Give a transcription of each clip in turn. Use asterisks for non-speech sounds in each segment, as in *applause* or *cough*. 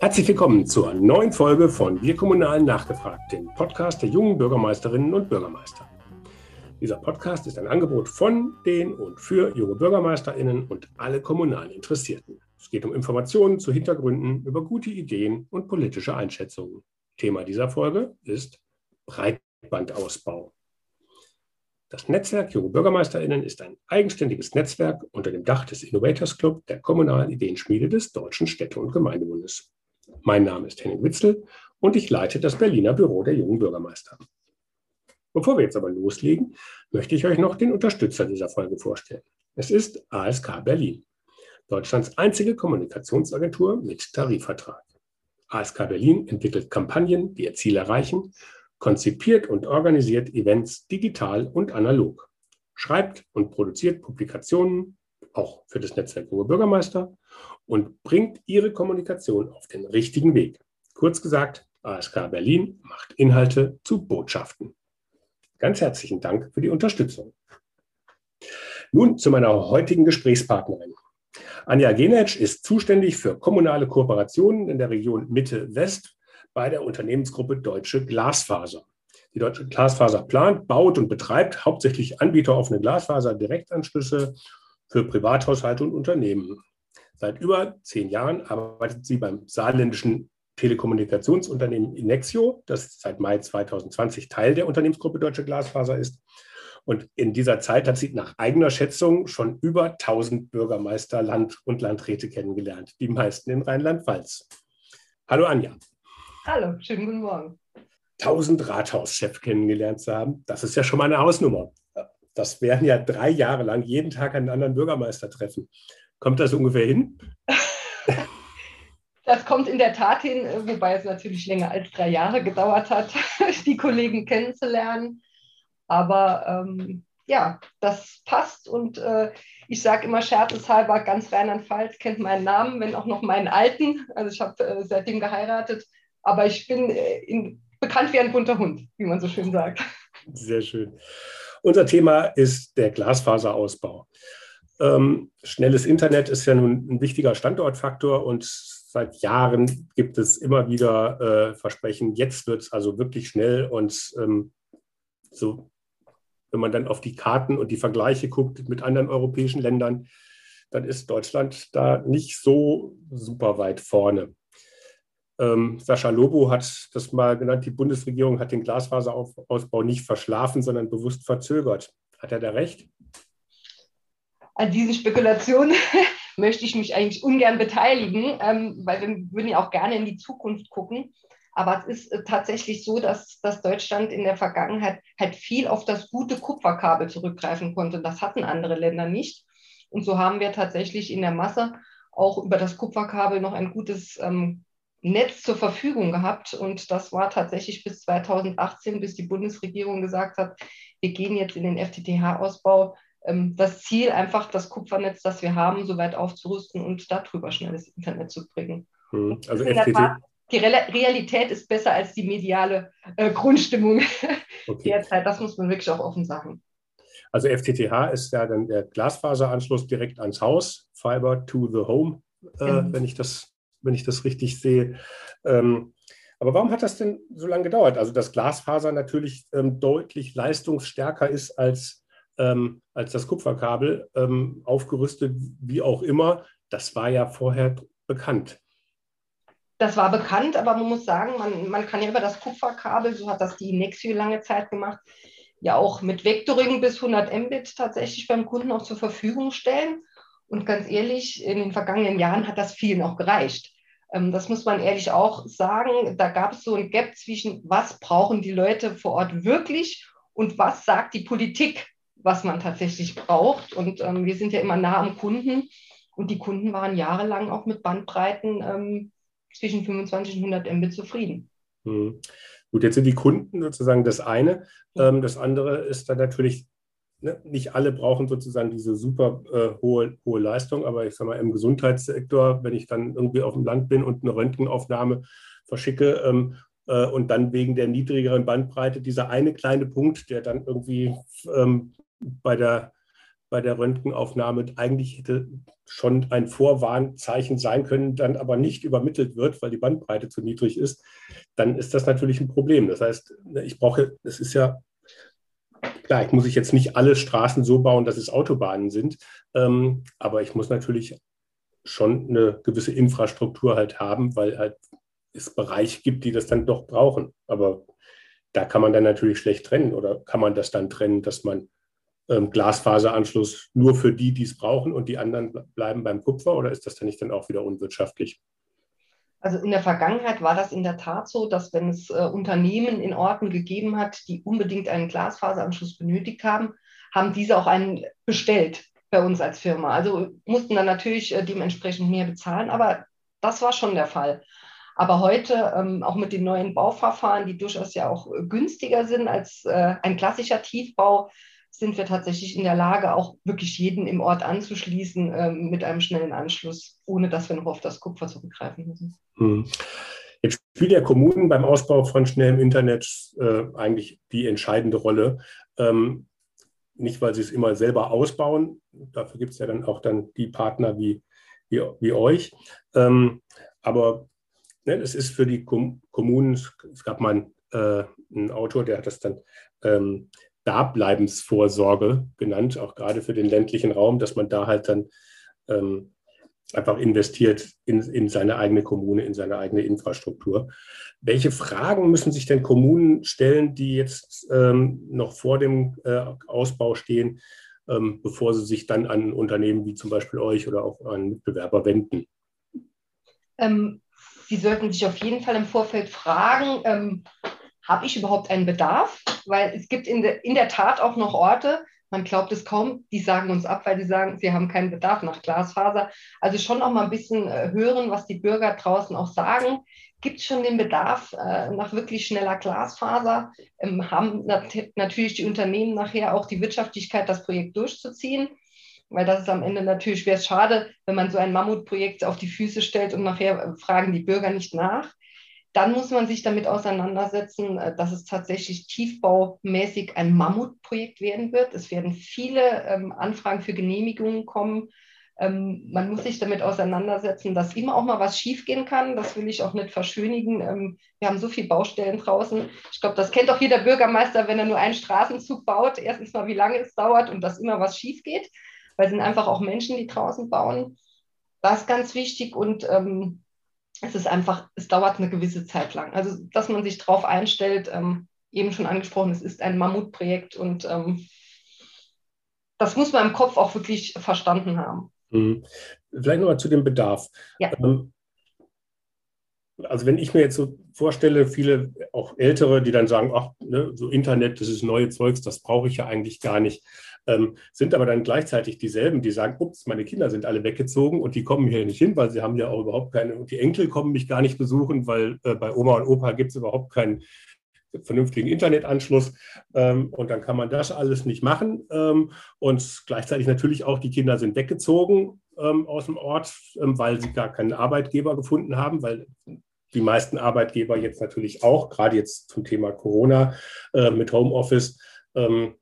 Herzlich willkommen zur neuen Folge von Wir Kommunalen nachgefragt, dem Podcast der jungen Bürgermeisterinnen und Bürgermeister. Dieser Podcast ist ein Angebot von, den und für junge Bürgermeisterinnen und alle kommunalen Interessierten. Es geht um Informationen zu Hintergründen, über gute Ideen und politische Einschätzungen. Thema dieser Folge ist Breitbandausbau. Das Netzwerk Junge BürgermeisterInnen ist ein eigenständiges Netzwerk unter dem Dach des Innovators Club der kommunalen Ideenschmiede des Deutschen Städte- und Gemeindebundes. Mein Name ist Henning Witzel und ich leite das Berliner Büro der jungen Bürgermeister. Bevor wir jetzt aber loslegen, möchte ich euch noch den Unterstützer dieser Folge vorstellen. Es ist ASK Berlin, Deutschlands einzige Kommunikationsagentur mit Tarifvertrag. ASK Berlin entwickelt Kampagnen, die ihr Ziel erreichen konzipiert und organisiert Events digital und analog, schreibt und produziert Publikationen, auch für das Netzwerk Junge Bürgermeister, und bringt ihre Kommunikation auf den richtigen Weg. Kurz gesagt, ASK Berlin macht Inhalte zu Botschaften. Ganz herzlichen Dank für die Unterstützung. Nun zu meiner heutigen Gesprächspartnerin. Anja Genetsch ist zuständig für kommunale Kooperationen in der Region Mitte-West bei der Unternehmensgruppe Deutsche Glasfaser. Die Deutsche Glasfaser plant, baut und betreibt hauptsächlich anbieteroffene Glasfaser-Direktanschlüsse für Privathaushalte und Unternehmen. Seit über zehn Jahren arbeitet sie beim saarländischen Telekommunikationsunternehmen Inexio, das seit Mai 2020 Teil der Unternehmensgruppe Deutsche Glasfaser ist. Und in dieser Zeit hat sie nach eigener Schätzung schon über 1000 Bürgermeister, Land- und Landräte kennengelernt, die meisten in Rheinland-Pfalz. Hallo Anja. Hallo, schönen guten Morgen. 1000 Rathauschef kennengelernt zu haben, das ist ja schon mal eine Hausnummer. Das wären ja drei Jahre lang jeden Tag einen anderen Bürgermeister treffen. Kommt das ungefähr hin? *laughs* Das kommt in der Tat hin, wobei es natürlich länger als drei Jahre gedauert hat, *laughs* die Kollegen kennenzulernen. Aber ähm, ja, das passt und äh, ich sage immer scherzeshalber, ganz Rheinland-Pfalz kennt meinen Namen, wenn auch noch meinen alten. Also ich habe äh, seitdem geheiratet aber ich bin äh, in, bekannt wie ein bunter Hund, wie man so schön sagt. Sehr schön. Unser Thema ist der Glasfaserausbau. Ähm, schnelles Internet ist ja nun ein wichtiger Standortfaktor und seit Jahren gibt es immer wieder äh, Versprechen, jetzt wird es also wirklich schnell und ähm, so, wenn man dann auf die Karten und die Vergleiche guckt mit anderen europäischen Ländern, dann ist Deutschland da nicht so super weit vorne. Ähm, Sascha Lobo hat das mal genannt, die Bundesregierung hat den Glasfaserausbau nicht verschlafen, sondern bewusst verzögert. Hat er da recht? An diesen Spekulationen *laughs* möchte ich mich eigentlich ungern beteiligen, ähm, weil wir würden ja auch gerne in die Zukunft gucken. Aber es ist äh, tatsächlich so, dass, dass Deutschland in der Vergangenheit halt viel auf das gute Kupferkabel zurückgreifen konnte. Das hatten andere Länder nicht. Und so haben wir tatsächlich in der Masse auch über das Kupferkabel noch ein gutes ähm, Netz zur Verfügung gehabt. Und das war tatsächlich bis 2018, bis die Bundesregierung gesagt hat, wir gehen jetzt in den FTTH-Ausbau. Ähm, das Ziel, einfach das Kupfernetz, das wir haben, so weit aufzurüsten und darüber schnelles Internet zu bringen. Hm, also FTTH. Die Realität ist besser als die mediale äh, Grundstimmung *laughs* okay. derzeit. Das muss man wirklich auch offen sagen. Also FTTH ist ja dann der Glasfaseranschluss direkt ans Haus, Fiber to the Home, äh, genau. wenn ich das wenn ich das richtig sehe. Ähm, aber warum hat das denn so lange gedauert? Also, dass Glasfaser natürlich ähm, deutlich leistungsstärker ist als, ähm, als das Kupferkabel, ähm, aufgerüstet wie auch immer, das war ja vorher bekannt. Das war bekannt, aber man muss sagen, man, man kann ja über das Kupferkabel, so hat das die Nexio lange Zeit gemacht, ja auch mit Vectoring bis 100 Mbit tatsächlich beim Kunden auch zur Verfügung stellen. Und ganz ehrlich, in den vergangenen Jahren hat das vielen auch gereicht. Ähm, das muss man ehrlich auch sagen. Da gab es so ein Gap zwischen, was brauchen die Leute vor Ort wirklich und was sagt die Politik, was man tatsächlich braucht. Und ähm, wir sind ja immer nah am Kunden. Und die Kunden waren jahrelang auch mit Bandbreiten ähm, zwischen 25 und 100 Mbit zufrieden. Hm. Gut, jetzt sind die Kunden sozusagen das eine. Ähm, das andere ist dann natürlich ne, nicht alle brauchen sozusagen diese super äh, hohe, hohe Leistung, aber ich sage mal, im Gesundheitssektor, wenn ich dann irgendwie auf dem Land bin und eine Röntgenaufnahme verschicke ähm, äh, und dann wegen der niedrigeren Bandbreite dieser eine kleine Punkt, der dann irgendwie ähm, bei der bei der Röntgenaufnahme eigentlich hätte schon ein Vorwarnzeichen sein können, dann aber nicht übermittelt wird, weil die Bandbreite zu niedrig ist, dann ist das natürlich ein Problem. Das heißt, ich brauche, es ist ja klar, ich muss ich jetzt nicht alle Straßen so bauen, dass es Autobahnen sind, ähm, aber ich muss natürlich schon eine gewisse Infrastruktur halt haben, weil halt es Bereiche gibt, die das dann doch brauchen. Aber da kann man dann natürlich schlecht trennen oder kann man das dann trennen, dass man ähm, Glasfaseranschluss nur für die, die es brauchen und die anderen bleiben beim Kupfer oder ist das dann nicht dann auch wieder unwirtschaftlich? Also in der Vergangenheit war das in der Tat so, dass wenn es äh, Unternehmen in Orten gegeben hat, die unbedingt einen Glasfaseranschluss benötigt haben, haben diese auch einen bestellt bei uns als Firma. Also mussten dann natürlich äh, dementsprechend mehr bezahlen, aber das war schon der Fall. Aber heute, ähm, auch mit den neuen Bauverfahren, die durchaus ja auch äh, günstiger sind als äh, ein klassischer Tiefbau, sind wir tatsächlich in der Lage, auch wirklich jeden im Ort anzuschließen äh, mit einem schnellen Anschluss, ohne dass wir noch auf das Kupfer zurückgreifen müssen. Hm. Jetzt spielt ja Kommunen beim Ausbau von schnellem Internet äh, eigentlich die entscheidende Rolle. Ähm, nicht, weil sie es immer selber ausbauen, dafür gibt es ja dann auch dann die Partner wie, wie, wie euch. Ähm, aber ne, es ist für die Kom Kommunen, es gab mal äh, einen Autor, der hat das dann ähm, Dableibensvorsorge genannt, auch gerade für den ländlichen Raum, dass man da halt dann ähm, einfach investiert in, in seine eigene Kommune, in seine eigene Infrastruktur. Welche Fragen müssen sich denn Kommunen stellen, die jetzt ähm, noch vor dem äh, Ausbau stehen, ähm, bevor sie sich dann an Unternehmen wie zum Beispiel euch oder auch an Mitbewerber wenden? Ähm, sie sollten sich auf jeden Fall im Vorfeld fragen, ähm, habe ich überhaupt einen Bedarf? Weil es gibt in, de, in der Tat auch noch Orte, man glaubt es kaum, die sagen uns ab, weil die sagen, sie haben keinen Bedarf nach Glasfaser. Also schon auch mal ein bisschen äh, hören, was die Bürger draußen auch sagen. Gibt es schon den Bedarf äh, nach wirklich schneller Glasfaser? Ähm, haben nat natürlich die Unternehmen nachher auch die Wirtschaftlichkeit, das Projekt durchzuziehen? Weil das ist am Ende natürlich, wäre es schade, wenn man so ein Mammutprojekt auf die Füße stellt und nachher äh, fragen die Bürger nicht nach dann muss man sich damit auseinandersetzen, äh, dass es tatsächlich tiefbaumäßig ein Mammutprojekt werden wird. Es werden viele ähm, Anfragen für Genehmigungen kommen. Ähm, man muss sich damit auseinandersetzen, dass immer auch mal was schiefgehen kann. Das will ich auch nicht verschönigen. Ähm, wir haben so viele Baustellen draußen. Ich glaube, das kennt auch jeder Bürgermeister, wenn er nur einen Straßenzug baut. Erstens mal, wie lange es dauert und dass immer was schief geht, weil es sind einfach auch Menschen, die draußen bauen. Das ist ganz wichtig und ähm, es ist einfach, es dauert eine gewisse Zeit lang. Also, dass man sich darauf einstellt, ähm, eben schon angesprochen, es ist ein Mammutprojekt und ähm, das muss man im Kopf auch wirklich verstanden haben. Mhm. Vielleicht nochmal zu dem Bedarf. Ja. Ähm, also wenn ich mir jetzt so vorstelle, viele auch Ältere, die dann sagen, ach, ne, so Internet, das ist neue Zeugs, das brauche ich ja eigentlich gar nicht ähm, sind aber dann gleichzeitig dieselben, die sagen, ups, meine Kinder sind alle weggezogen und die kommen hier nicht hin, weil sie haben ja auch überhaupt keine, und die Enkel kommen mich gar nicht besuchen, weil äh, bei Oma und Opa gibt es überhaupt keinen vernünftigen Internetanschluss. Ähm, und dann kann man das alles nicht machen. Ähm, und gleichzeitig natürlich auch die Kinder sind weggezogen ähm, aus dem Ort, ähm, weil sie gar keinen Arbeitgeber gefunden haben, weil die meisten Arbeitgeber jetzt natürlich auch, gerade jetzt zum Thema Corona äh, mit Homeoffice, ähm,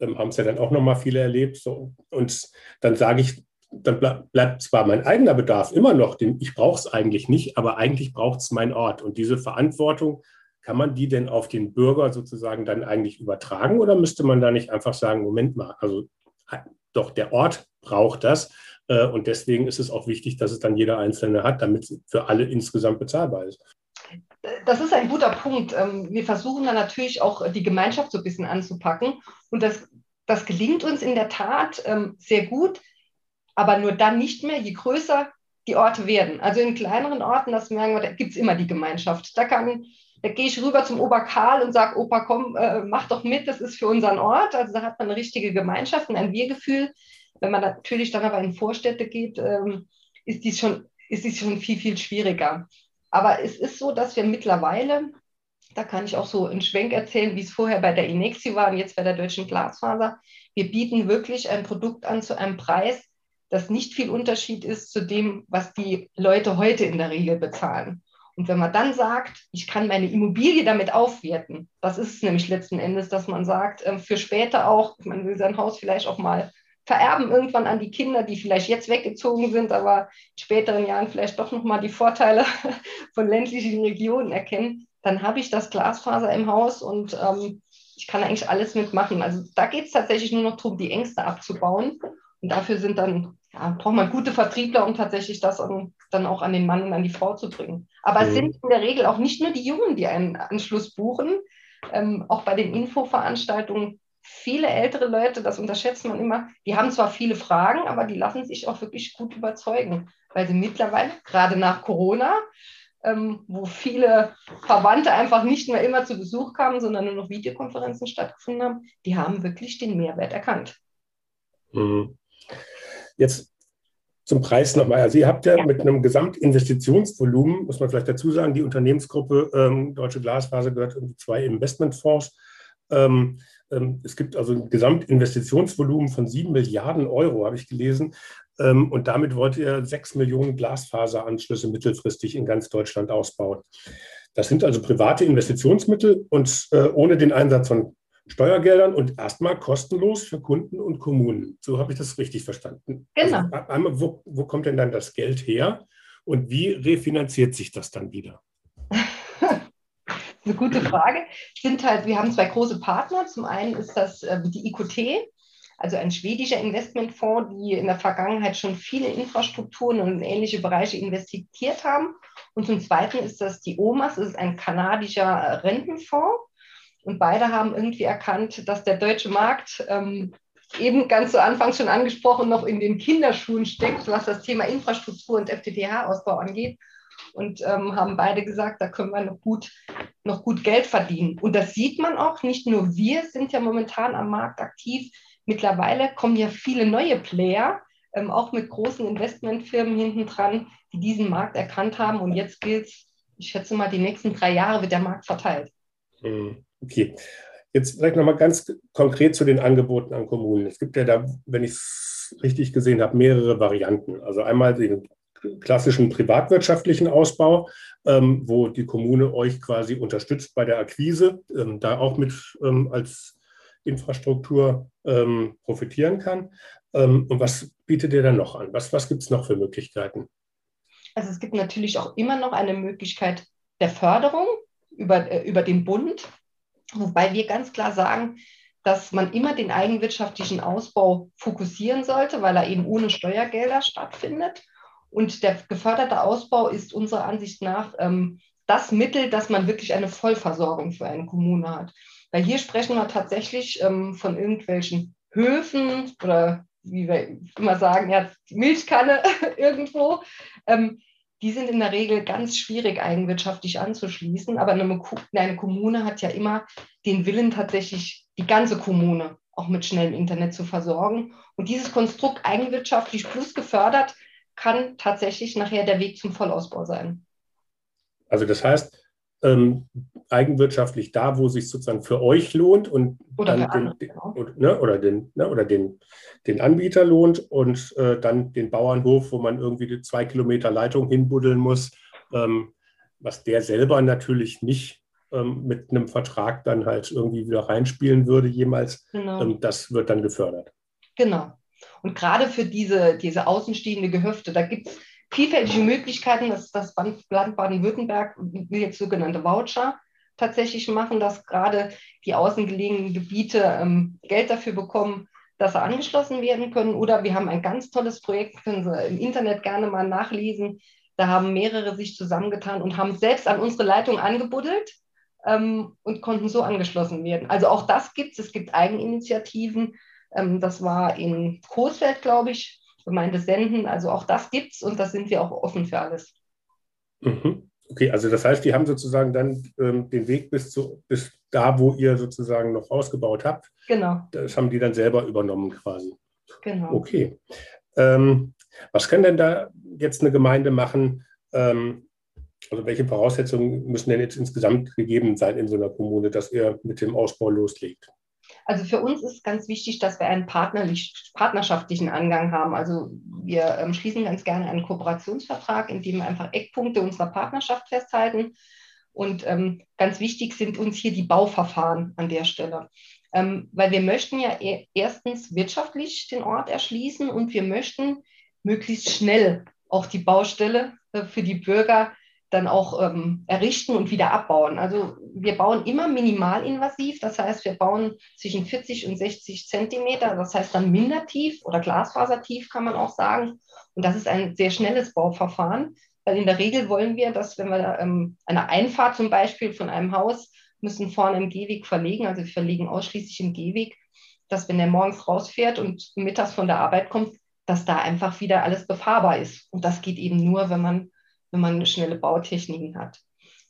ähm, haben es ja dann auch nochmal viele erlebt. So. Und dann sage ich, dann bleibt zwar mein eigener Bedarf immer noch, den, ich brauche es eigentlich nicht, aber eigentlich braucht es mein Ort. Und diese Verantwortung, kann man die denn auf den Bürger sozusagen dann eigentlich übertragen oder müsste man da nicht einfach sagen, Moment mal, also doch der Ort braucht das äh, und deswegen ist es auch wichtig, dass es dann jeder Einzelne hat, damit es für alle insgesamt bezahlbar ist. Das ist ein guter Punkt. Ähm, wir versuchen dann natürlich auch die Gemeinschaft so ein bisschen anzupacken. Und das, das gelingt uns in der Tat ähm, sehr gut, aber nur dann nicht mehr, je größer die Orte werden. Also in kleineren Orten, das merken wir, da gibt es immer die Gemeinschaft. Da, kann, da gehe ich rüber zum Oberkarl und sage, Opa, komm, äh, mach doch mit, das ist für unseren Ort. Also da hat man eine richtige Gemeinschaft und ein Wir-Gefühl. Wenn man natürlich dann aber in Vorstädte geht, ähm, ist dies schon, ist dies schon viel, viel schwieriger. Aber es ist so, dass wir mittlerweile, da kann ich auch so einen Schwenk erzählen, wie es vorher bei der Inexi war und jetzt bei der Deutschen Glasfaser. Wir bieten wirklich ein Produkt an zu einem Preis, das nicht viel Unterschied ist zu dem, was die Leute heute in der Regel bezahlen. Und wenn man dann sagt, ich kann meine Immobilie damit aufwerten, das ist es nämlich letzten Endes, dass man sagt, ähm, für später auch, man will sein Haus vielleicht auch mal vererben irgendwann an die Kinder, die vielleicht jetzt weggezogen sind, aber in späteren Jahren vielleicht doch nochmal die Vorteile *laughs* von ländlichen Regionen erkennen, dann habe ich das Glasfaser im Haus und ähm, ich kann eigentlich alles mitmachen. Also da geht es tatsächlich nur noch darum, die Ängste abzubauen. Und dafür sind dann, ja, braucht man gute Vertriebler, um tatsächlich das an, dann auch an den Mann und an die Frau zu bringen. Aber mhm. es sind in der Regel auch nicht nur die Jungen, die einen Anschluss buchen. Ähm, auch bei den Infoveranstaltungen viele ältere Leute, das unterschätzt man immer, die haben zwar viele Fragen, aber die lassen sich auch wirklich gut überzeugen, weil sie mittlerweile, gerade nach Corona, ähm, wo viele Verwandte einfach nicht mehr immer zu Besuch kamen, sondern nur noch Videokonferenzen stattgefunden haben, die haben wirklich den Mehrwert erkannt. Mhm. Jetzt zum Preis nochmal. Also ihr habt ja, ja, mit einem Gesamtinvestitionsvolumen, muss man vielleicht dazu sagen, die Unternehmensgruppe ähm, Deutsche Glasfaser gehört in zwei Investmentfonds. Ähm, es gibt also ein Gesamtinvestitionsvolumen von sieben Milliarden Euro, habe ich gelesen. Ähm, und damit wollt ihr sechs Millionen Glasfaseranschlüsse mittelfristig in ganz Deutschland ausbauen. Das sind also private Investitionsmittel und äh, ohne den Einsatz von Steuergeldern und erstmal kostenlos für Kunden und Kommunen. So habe ich das richtig verstanden. Genau. Also einmal, wo, wo kommt denn dann das Geld her und wie refinanziert sich das dann wieder? Eine gute Frage. Sind halt, wir haben zwei große Partner. Zum einen ist das äh, die IQT, also ein schwedischer Investmentfonds, die in der Vergangenheit schon viele Infrastrukturen und ähnliche Bereiche investiert haben. Und zum Zweiten ist das die OMAS, das ist ein kanadischer äh, Rentenfonds. Und beide haben irgendwie erkannt, dass der deutsche Markt ähm, eben ganz zu Anfang schon angesprochen noch in den Kinderschuhen steckt, was das Thema Infrastruktur und FTTH-Ausbau angeht und ähm, haben beide gesagt, da können wir noch gut, noch gut Geld verdienen. Und das sieht man auch, nicht nur wir sind ja momentan am Markt aktiv, mittlerweile kommen ja viele neue Player, ähm, auch mit großen Investmentfirmen hinten dran, die diesen Markt erkannt haben. Und jetzt gilt es, ich schätze mal, die nächsten drei Jahre wird der Markt verteilt. Hm, okay. Jetzt vielleicht nochmal ganz konkret zu den Angeboten an Kommunen. Es gibt ja da, wenn ich es richtig gesehen habe, mehrere Varianten. Also einmal den klassischen privatwirtschaftlichen Ausbau, ähm, wo die Kommune euch quasi unterstützt bei der Akquise, ähm, da auch mit ähm, als Infrastruktur ähm, profitieren kann. Ähm, und was bietet ihr dann noch an? Was, was gibt es noch für Möglichkeiten? Also es gibt natürlich auch immer noch eine Möglichkeit der Förderung über, äh, über den Bund, wobei wir ganz klar sagen, dass man immer den eigenwirtschaftlichen Ausbau fokussieren sollte, weil er eben ohne Steuergelder stattfindet. Und der geförderte Ausbau ist unserer Ansicht nach ähm, das Mittel, dass man wirklich eine Vollversorgung für eine Kommune hat. Weil hier sprechen wir tatsächlich ähm, von irgendwelchen Höfen oder wie wir immer sagen, ja, Milchkanne *laughs* irgendwo. Ähm, die sind in der Regel ganz schwierig eigenwirtschaftlich anzuschließen. Aber eine, eine Kommune hat ja immer den Willen, tatsächlich die ganze Kommune auch mit schnellem Internet zu versorgen. Und dieses Konstrukt eigenwirtschaftlich plus gefördert kann tatsächlich nachher der Weg zum Vollausbau sein. Also das heißt, ähm, eigenwirtschaftlich da, wo es sich sozusagen für euch lohnt und oder dann den, andere, genau. ne, oder, den, ne, oder den, den Anbieter lohnt und äh, dann den Bauernhof, wo man irgendwie die zwei Kilometer Leitung hinbuddeln muss, ähm, was der selber natürlich nicht ähm, mit einem Vertrag dann halt irgendwie wieder reinspielen würde jemals. Genau. Ähm, das wird dann gefördert. Genau. Und gerade für diese, diese außenstehende Gehöfte, da gibt es vielfältige Möglichkeiten. Das, das Land Baden-Württemberg will jetzt sogenannte Voucher tatsächlich machen, dass gerade die außengelegenen Gebiete ähm, Geld dafür bekommen, dass sie angeschlossen werden können. Oder wir haben ein ganz tolles Projekt, können Sie im Internet gerne mal nachlesen. Da haben mehrere sich zusammengetan und haben selbst an unsere Leitung angebuddelt ähm, und konnten so angeschlossen werden. Also auch das gibt es. Es gibt Eigeninitiativen. Ähm, das war in Coesfeld, glaube ich, Gemeinde Senden. Also auch das gibt es und da sind wir auch offen für alles. Mhm. Okay, also das heißt, die haben sozusagen dann ähm, den Weg bis, zu, bis da, wo ihr sozusagen noch ausgebaut habt. Genau. Das haben die dann selber übernommen quasi. Genau. Okay. Ähm, was kann denn da jetzt eine Gemeinde machen? Ähm, also welche Voraussetzungen müssen denn jetzt insgesamt gegeben sein in so einer Kommune, dass ihr mit dem Ausbau loslegt? Also für uns ist ganz wichtig, dass wir einen partnerschaftlichen Angang haben. Also wir ähm, schließen ganz gerne einen Kooperationsvertrag, in dem wir einfach Eckpunkte unserer Partnerschaft festhalten. Und ähm, ganz wichtig sind uns hier die Bauverfahren an der Stelle. Ähm, weil wir möchten ja e erstens wirtschaftlich den Ort erschließen und wir möchten möglichst schnell auch die Baustelle äh, für die Bürger dann auch ähm, errichten und wieder abbauen. Also wir bauen immer minimalinvasiv, das heißt, wir bauen zwischen 40 und 60 Zentimeter, das heißt dann mindertief oder glasfasertief kann man auch sagen. Und das ist ein sehr schnelles Bauverfahren, weil in der Regel wollen wir, dass wenn wir ähm, eine Einfahrt zum Beispiel von einem Haus müssen vorne im Gehweg verlegen, also wir verlegen ausschließlich im Gehweg, dass wenn der morgens rausfährt und mittags von der Arbeit kommt, dass da einfach wieder alles befahrbar ist. Und das geht eben nur, wenn man wenn man schnelle Bautechniken hat.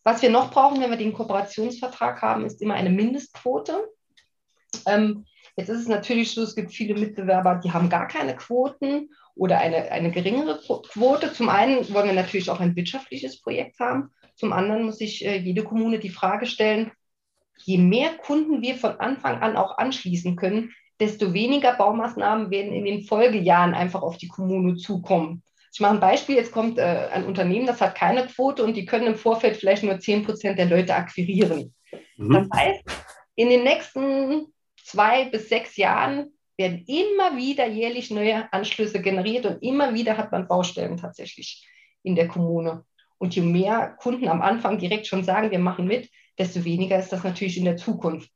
Was wir noch brauchen, wenn wir den Kooperationsvertrag haben, ist immer eine Mindestquote. Ähm, jetzt ist es natürlich so, es gibt viele Mitbewerber, die haben gar keine Quoten oder eine, eine geringere Quote. Zum einen wollen wir natürlich auch ein wirtschaftliches Projekt haben. Zum anderen muss sich äh, jede Kommune die Frage stellen, je mehr Kunden wir von Anfang an auch anschließen können, desto weniger Baumaßnahmen werden in den Folgejahren einfach auf die Kommune zukommen. Ich mache ein Beispiel, jetzt kommt äh, ein Unternehmen, das hat keine Quote und die können im Vorfeld vielleicht nur 10 Prozent der Leute akquirieren. Mhm. Das heißt, in den nächsten zwei bis sechs Jahren werden immer wieder jährlich neue Anschlüsse generiert und immer wieder hat man Baustellen tatsächlich in der Kommune. Und je mehr Kunden am Anfang direkt schon sagen, wir machen mit, desto weniger ist das natürlich in der Zukunft.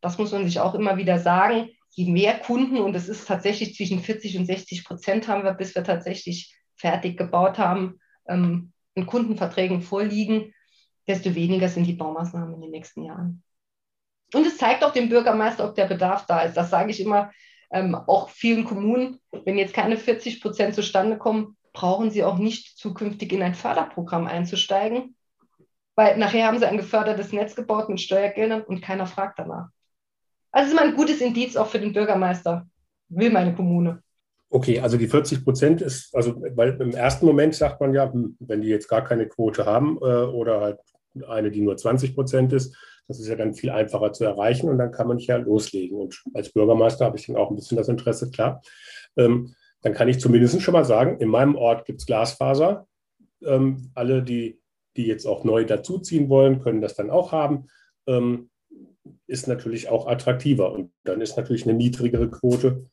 Das muss man sich auch immer wieder sagen. Je mehr Kunden, und es ist tatsächlich zwischen 40 und 60 Prozent haben wir, bis wir tatsächlich fertig gebaut haben, ähm, in Kundenverträgen vorliegen, desto weniger sind die Baumaßnahmen in den nächsten Jahren. Und es zeigt auch dem Bürgermeister, ob der Bedarf da ist. Das sage ich immer ähm, auch vielen Kommunen. Wenn jetzt keine 40 Prozent zustande kommen, brauchen sie auch nicht zukünftig in ein Förderprogramm einzusteigen, weil nachher haben sie ein gefördertes Netz gebaut mit Steuergeldern und keiner fragt danach. Also ist immer ein gutes Indiz auch für den Bürgermeister. Will meine Kommune. Okay, also die 40 Prozent ist, also weil im ersten Moment sagt man ja, hm, wenn die jetzt gar keine Quote haben äh, oder halt eine, die nur 20 Prozent ist, das ist ja dann viel einfacher zu erreichen und dann kann man ja loslegen. Und als Bürgermeister habe ich dann auch ein bisschen das Interesse, klar. Ähm, dann kann ich zumindest schon mal sagen, in meinem Ort gibt es Glasfaser. Ähm, alle, die, die jetzt auch neu dazuziehen wollen, können das dann auch haben. Ähm, ist natürlich auch attraktiver und dann ist natürlich eine niedrigere Quote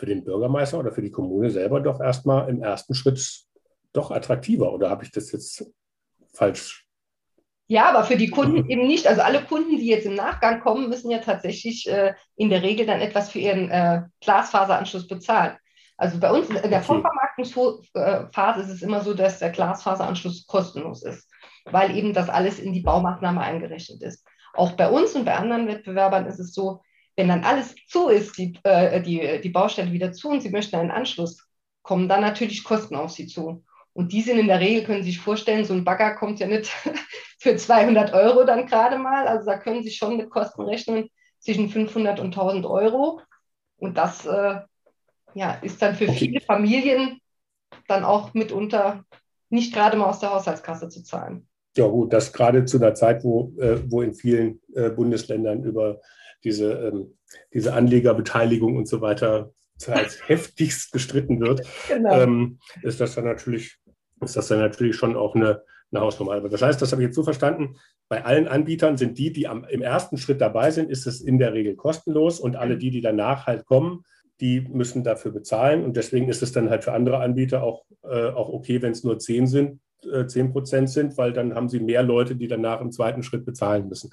für den Bürgermeister oder für die Kommune selber doch erstmal im ersten Schritt doch attraktiver. Oder habe ich das jetzt falsch? Ja, aber für die Kunden eben nicht. Also alle Kunden, die jetzt im Nachgang kommen, müssen ja tatsächlich äh, in der Regel dann etwas für ihren äh, Glasfaseranschluss bezahlen. Also bei uns in der Vorvermarktungsphase ist es immer so, dass der Glasfaseranschluss kostenlos ist, weil eben das alles in die Baumaßnahme eingerechnet ist. Auch bei uns und bei anderen Wettbewerbern ist es so, wenn dann alles zu ist, die, äh, die, die Baustelle wieder zu und Sie möchten einen Anschluss, kommen dann natürlich Kosten auf Sie zu. Und die sind in der Regel, können Sie sich vorstellen, so ein Bagger kommt ja nicht *laughs* für 200 Euro dann gerade mal. Also da können Sie schon mit Kosten rechnen zwischen 500 und 1000 Euro. Und das äh, ja, ist dann für okay. viele Familien dann auch mitunter nicht gerade mal aus der Haushaltskasse zu zahlen. Ja gut, das gerade zu einer Zeit, wo, äh, wo in vielen äh, Bundesländern über diese, ähm, diese Anlegerbeteiligung und so weiter als *laughs* heftigst gestritten wird, genau. ähm, ist das dann natürlich, ist das dann natürlich schon auch eine, eine Hausnummer. Aber das heißt, das habe ich jetzt so verstanden, bei allen Anbietern sind die, die am, im ersten Schritt dabei sind, ist es in der Regel kostenlos und alle die, die danach halt kommen, die müssen dafür bezahlen. Und deswegen ist es dann halt für andere Anbieter auch, äh, auch okay, wenn es nur zehn sind, 10 Prozent sind, weil dann haben sie mehr Leute, die danach im zweiten Schritt bezahlen müssen.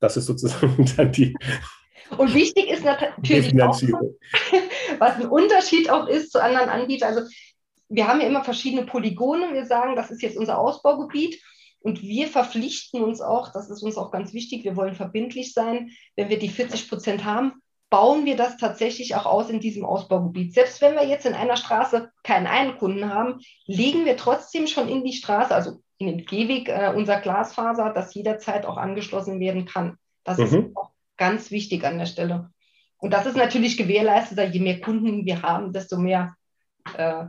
Das ist sozusagen *laughs* dann die. Und wichtig ist natürlich auch, *laughs* was ein Unterschied auch ist zu anderen Anbietern. Also wir haben ja immer verschiedene Polygone. Wir sagen, das ist jetzt unser Ausbaugebiet. Und wir verpflichten uns auch, das ist uns auch ganz wichtig, wir wollen verbindlich sein, wenn wir die 40 Prozent haben, bauen wir das tatsächlich auch aus in diesem Ausbaugebiet. Selbst wenn wir jetzt in einer Straße keinen einen Kunden haben, legen wir trotzdem schon in die Straße, also in den Gehweg, äh, unser Glasfaser, das jederzeit auch angeschlossen werden kann. Das mhm. ist auch ganz wichtig an der Stelle. Und das ist natürlich gewährleistet, je mehr Kunden wir haben, desto mehr äh,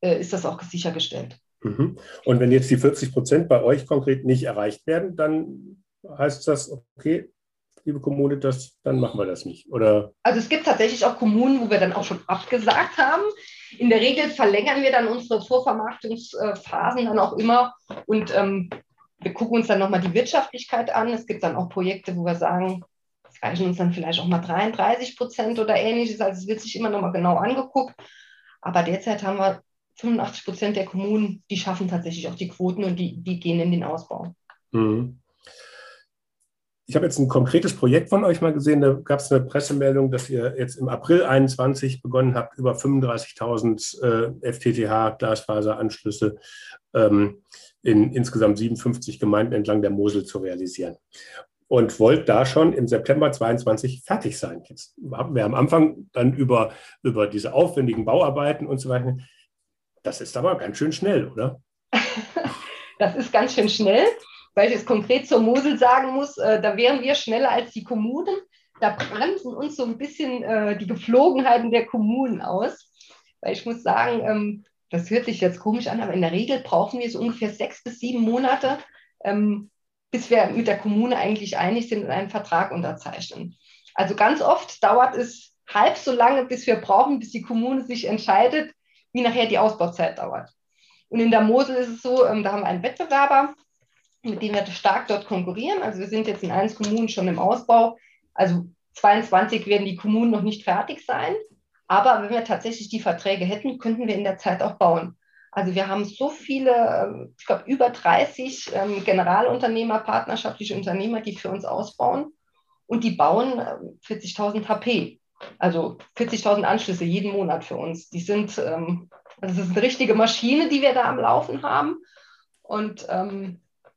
äh ist das auch sichergestellt. Mhm. Und wenn jetzt die 40 Prozent bei euch konkret nicht erreicht werden, dann heißt das, okay, liebe Kommune, das, dann machen wir das nicht. Oder? Also es gibt tatsächlich auch Kommunen, wo wir dann auch schon abgesagt haben. In der Regel verlängern wir dann unsere Vorvermarktungsphasen dann auch immer und ähm, wir gucken uns dann nochmal die Wirtschaftlichkeit an. Es gibt dann auch Projekte, wo wir sagen, reichen uns dann vielleicht auch mal 33 Prozent oder ähnliches. Also es wird sich immer noch mal genau angeguckt. Aber derzeit haben wir 85 Prozent der Kommunen, die schaffen tatsächlich auch die Quoten und die, die gehen in den Ausbau. Mhm. Ich habe jetzt ein konkretes Projekt von euch mal gesehen. Da gab es eine Pressemeldung, dass ihr jetzt im April 21 begonnen habt, über 35.000 äh, FTTH-Glasfaseranschlüsse ähm, in insgesamt 57 Gemeinden entlang der Mosel zu realisieren. Und wollt da schon im September 22 fertig sein. Jetzt haben wir am Anfang dann über, über diese aufwendigen Bauarbeiten und so weiter. Das ist aber ganz schön schnell, oder? *laughs* das ist ganz schön schnell weil ich es konkret zur Mosel sagen muss, äh, da wären wir schneller als die Kommunen. Da bremsen uns so ein bisschen äh, die Geflogenheiten der Kommunen aus. Weil ich muss sagen, ähm, das hört sich jetzt komisch an, aber in der Regel brauchen wir so ungefähr sechs bis sieben Monate, ähm, bis wir mit der Kommune eigentlich einig sind und einen Vertrag unterzeichnen. Also ganz oft dauert es halb so lange, bis wir brauchen, bis die Kommune sich entscheidet, wie nachher die Ausbauzeit dauert. Und in der Mosel ist es so, ähm, da haben wir einen Wettbewerber, mit denen wir stark dort konkurrieren. Also wir sind jetzt in eins Kommunen schon im Ausbau. Also 22 werden die Kommunen noch nicht fertig sein. Aber wenn wir tatsächlich die Verträge hätten, könnten wir in der Zeit auch bauen. Also wir haben so viele, ähm, ich glaube über 30 ähm, Generalunternehmer, partnerschaftliche Unternehmer, die für uns ausbauen. Und die bauen 40.000 ähm, HP. Also 40.000 Anschlüsse jeden Monat für uns. Die sind, also das ist eine richtige Maschine, die wir da am Laufen haben. Und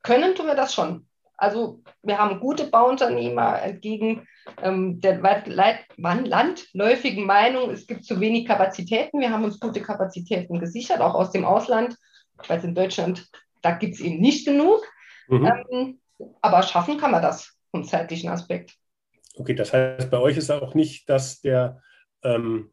können tun wir das schon. Also wir haben gute Bauunternehmer entgegen ähm, der landläufigen Meinung, es gibt zu wenig Kapazitäten. Wir haben uns gute Kapazitäten gesichert, auch aus dem Ausland. Ich weiß, in Deutschland, da gibt es eben nicht genug. Mhm. Ähm, aber schaffen kann man das vom zeitlichen Aspekt. Okay, das heißt, bei euch ist auch nicht das der, ähm,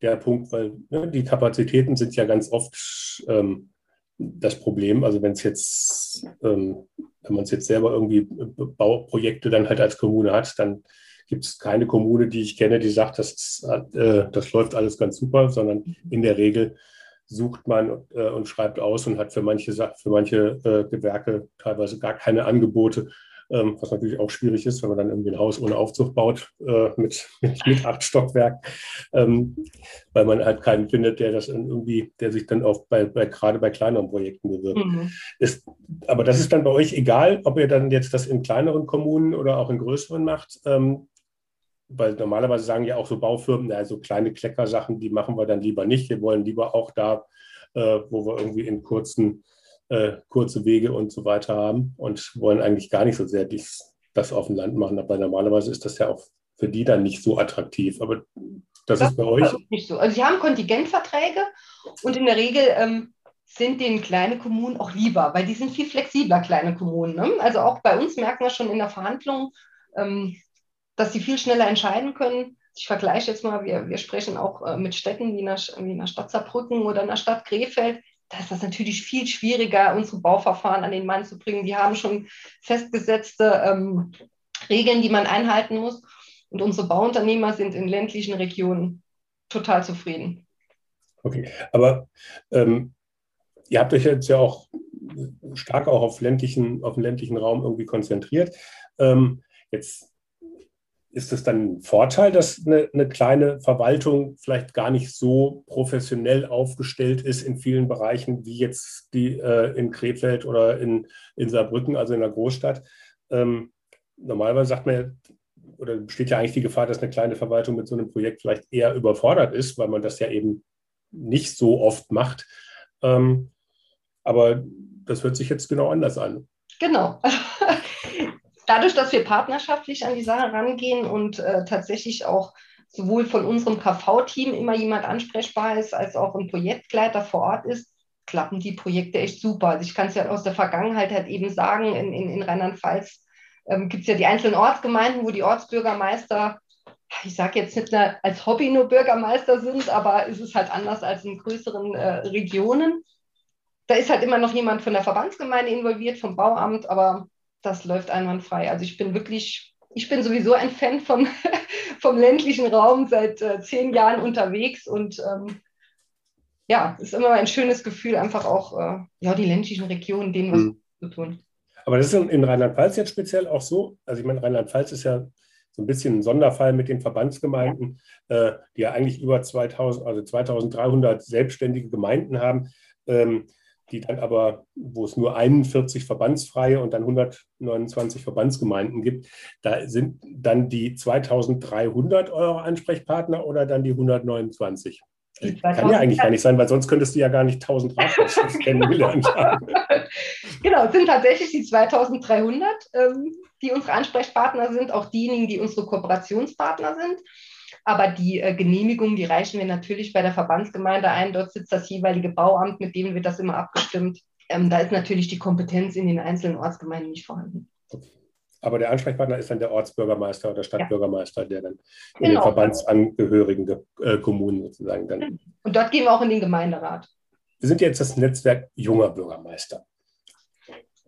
der Punkt, weil ne, die Kapazitäten sind ja ganz oft ähm, das Problem. Also wenn es jetzt, ähm, wenn man es jetzt selber irgendwie Bauprojekte dann halt als Kommune hat, dann gibt es keine Kommune, die ich kenne, die sagt, das, äh, das läuft alles ganz super, sondern in der Regel sucht man äh, und schreibt aus und hat für manche, für manche äh, Gewerke teilweise gar keine Angebote ähm, was natürlich auch schwierig ist, wenn man dann irgendwie ein Haus ohne Aufzug baut äh, mit, mit, acht Stockwerken, ähm, weil man halt keinen findet, der das irgendwie, der sich dann auch bei, bei gerade bei kleineren Projekten bewirbt. Mhm. Ist, aber das ist dann bei euch egal, ob ihr dann jetzt das in kleineren Kommunen oder auch in größeren macht. Ähm, weil normalerweise sagen ja auch so Baufirmen, also kleine Kleckersachen, die machen wir dann lieber nicht. Wir wollen lieber auch da, äh, wo wir irgendwie in kurzen äh, kurze Wege und so weiter haben und wollen eigentlich gar nicht so sehr dies, das auf dem Land machen. Aber normalerweise ist das ja auch für die dann nicht so attraktiv. Aber das, das ist bei euch. Nicht so. Also sie haben Kontingentverträge und in der Regel ähm, sind den kleine Kommunen auch lieber, weil die sind viel flexibler, kleine Kommunen. Ne? Also auch bei uns merken wir schon in der Verhandlung, ähm, dass sie viel schneller entscheiden können. Ich vergleiche jetzt mal, wir, wir sprechen auch äh, mit Städten wie in, der, wie in der Stadt Saarbrücken oder in der Stadt Krefeld da ist das natürlich viel schwieriger, unsere Bauverfahren an den Mann zu bringen. Die haben schon festgesetzte ähm, Regeln, die man einhalten muss. Und unsere Bauunternehmer sind in ländlichen Regionen total zufrieden. Okay, aber ähm, ihr habt euch jetzt ja auch stark auch auf, ländlichen, auf den ländlichen Raum irgendwie konzentriert. Ähm, jetzt ist es dann ein Vorteil, dass eine, eine, kleine Verwaltung vielleicht gar nicht so professionell aufgestellt ist in vielen Bereichen wie jetzt die äh, in Krefeld oder in, in Saarbrücken, also in der Großstadt? Ähm, normalerweise sagt man oder besteht ja eigentlich die Gefahr, dass eine kleine Verwaltung mit so einem Projekt vielleicht eher überfordert ist, weil man das ja eben nicht so oft macht. Ähm, aber das hört sich jetzt genau anders an. Genau. Dadurch, dass wir partnerschaftlich an die Sache rangehen und äh, tatsächlich auch sowohl von unserem KV-Team immer jemand ansprechbar ist, als auch ein Projektleiter vor Ort ist, klappen die Projekte echt super. Also ich kann es ja aus der Vergangenheit halt eben sagen, in, in, in Rheinland-Pfalz ähm, gibt es ja die einzelnen Ortsgemeinden, wo die Ortsbürgermeister, ich sage jetzt nicht mehr als Hobby nur Bürgermeister sind, aber es ist halt anders als in größeren äh, Regionen. Da ist halt immer noch jemand von der Verbandsgemeinde involviert, vom Bauamt, aber das läuft einwandfrei. Also ich bin wirklich, ich bin sowieso ein Fan vom, *laughs* vom ländlichen Raum seit äh, zehn Jahren unterwegs und ähm, ja, es ist immer ein schönes Gefühl, einfach auch äh, ja, die ländlichen Regionen, denen was mhm. zu tun. Aber das ist in Rheinland-Pfalz jetzt speziell auch so. Also ich meine, Rheinland-Pfalz ist ja so ein bisschen ein Sonderfall mit den Verbandsgemeinden, äh, die ja eigentlich über 2000, also 2300 selbstständige Gemeinden haben. Ähm, die dann aber, wo es nur 41 verbandsfreie und dann 129 Verbandsgemeinden gibt, da sind dann die 2300 eure Ansprechpartner oder dann die 129? Die Kann ja eigentlich gar nicht sein, weil sonst könntest du ja gar nicht 1000 Radcoaches *laughs* kennengelernt haben. *laughs* Genau, es sind tatsächlich die 2300, ähm, die unsere Ansprechpartner sind, auch diejenigen, die unsere Kooperationspartner sind. Aber die äh, Genehmigung, die reichen wir natürlich bei der Verbandsgemeinde ein. Dort sitzt das jeweilige Bauamt, mit dem wird das immer abgestimmt. Ähm, da ist natürlich die Kompetenz in den einzelnen Ortsgemeinden nicht vorhanden. Aber der Ansprechpartner ist dann der Ortsbürgermeister oder Stadtbürgermeister, der dann genau. in den verbandsangehörigen äh, Kommunen sozusagen dann. Und dort gehen wir auch in den Gemeinderat. Wir sind jetzt das Netzwerk junger Bürgermeister.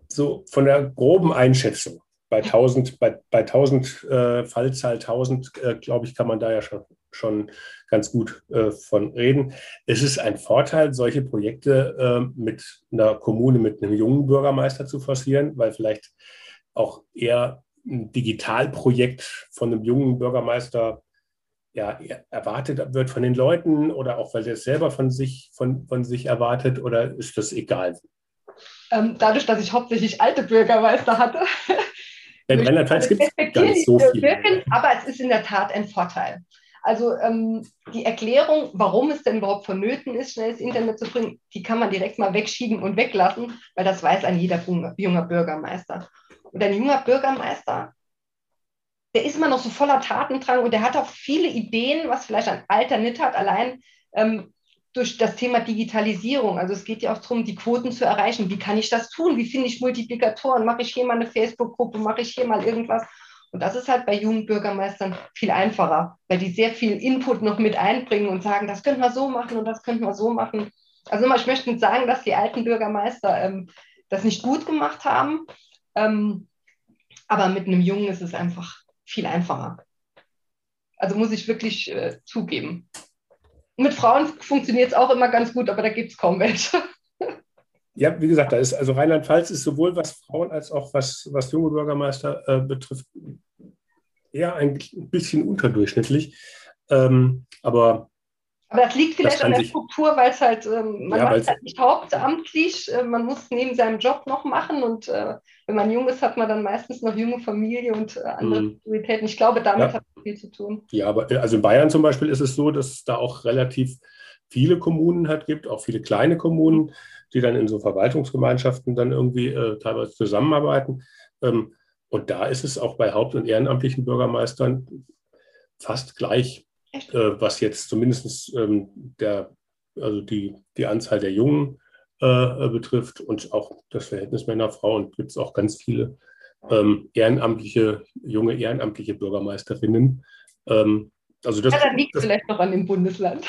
So von der groben Einschätzung, bei 1000, bei, bei 1000 äh, Fallzahl 1000, äh, glaube ich, kann man da ja schon, schon ganz gut äh, von reden. Es ist ein Vorteil, solche Projekte äh, mit einer Kommune, mit einem jungen Bürgermeister zu forcieren, weil vielleicht auch eher ein Digitalprojekt von einem jungen Bürgermeister ja, erwartet wird von den Leuten oder auch weil er es selber von sich, von, von sich erwartet oder ist das egal? Ähm, dadurch, dass ich hauptsächlich alte Bürgermeister hatte, *laughs* in Rheinland-Pfalz gibt es gar nicht so viel. Wirken, aber es ist in der Tat ein Vorteil. Also ähm, die Erklärung, warum es denn überhaupt vonnöten ist, schnell ins Internet zu bringen, die kann man direkt mal wegschieben und weglassen, weil das weiß ein jeder junger Bürgermeister. Und ein junger Bürgermeister, der ist immer noch so voller Tatendrang und der hat auch viele Ideen, was vielleicht ein Alter nicht hat, allein ähm, durch das Thema Digitalisierung. Also es geht ja auch darum, die Quoten zu erreichen. Wie kann ich das tun? Wie finde ich Multiplikatoren? Mache ich hier mal eine Facebook-Gruppe? Mache ich hier mal irgendwas? Und das ist halt bei jungen Bürgermeistern viel einfacher, weil die sehr viel Input noch mit einbringen und sagen, das könnten wir so machen und das könnten wir so machen. Also ich möchte nicht sagen, dass die alten Bürgermeister ähm, das nicht gut gemacht haben, ähm, aber mit einem Jungen ist es einfach viel einfacher. Also muss ich wirklich äh, zugeben. Mit Frauen funktioniert es auch immer ganz gut, aber da gibt es kaum welche. Ja, wie gesagt, da ist also Rheinland-Pfalz ist sowohl was Frauen als auch was, was junge Bürgermeister äh, betrifft eher ein bisschen unterdurchschnittlich. Ähm, aber aber das liegt vielleicht das an der Struktur, weil es halt, ähm, man ja, macht halt nicht hauptamtlich, äh, man muss neben seinem Job noch machen und äh, wenn man jung ist, hat man dann meistens noch junge Familie und äh, andere mhm. Prioritäten. Ich glaube, damit ja. hat es viel zu tun. Ja, aber äh, also in Bayern zum Beispiel ist es so, dass es da auch relativ viele Kommunen hat, gibt, auch viele kleine Kommunen, die dann in so Verwaltungsgemeinschaften dann irgendwie äh, teilweise zusammenarbeiten. Ähm, und da ist es auch bei haupt- und ehrenamtlichen Bürgermeistern fast gleich äh, was jetzt zumindest ähm, der, also die, die Anzahl der Jungen äh, betrifft und auch das Verhältnis Männer-Frauen gibt es auch ganz viele ähm, ehrenamtliche, junge ehrenamtliche Bürgermeisterinnen. Ähm, also das, ja, dann liegt das, vielleicht noch an dem Bundesland.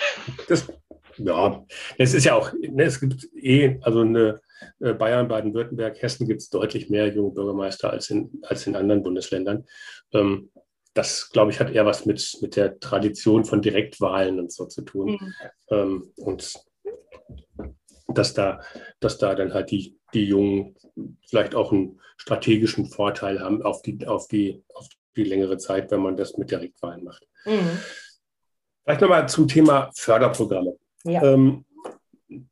Das, ja, es ist ja auch, ne, es gibt eh, also eine äh, Bayern, Baden-Württemberg, Hessen gibt es deutlich mehr junge Bürgermeister als in, als in anderen Bundesländern. Ähm, das, glaube ich, hat eher was mit, mit der Tradition von Direktwahlen und so zu tun. Mhm. Ähm, und dass da, dass da dann halt die, die Jungen vielleicht auch einen strategischen Vorteil haben auf die, auf die, auf die längere Zeit, wenn man das mit Direktwahlen macht. Mhm. Vielleicht nochmal zum Thema Förderprogramme. Ja. Ähm,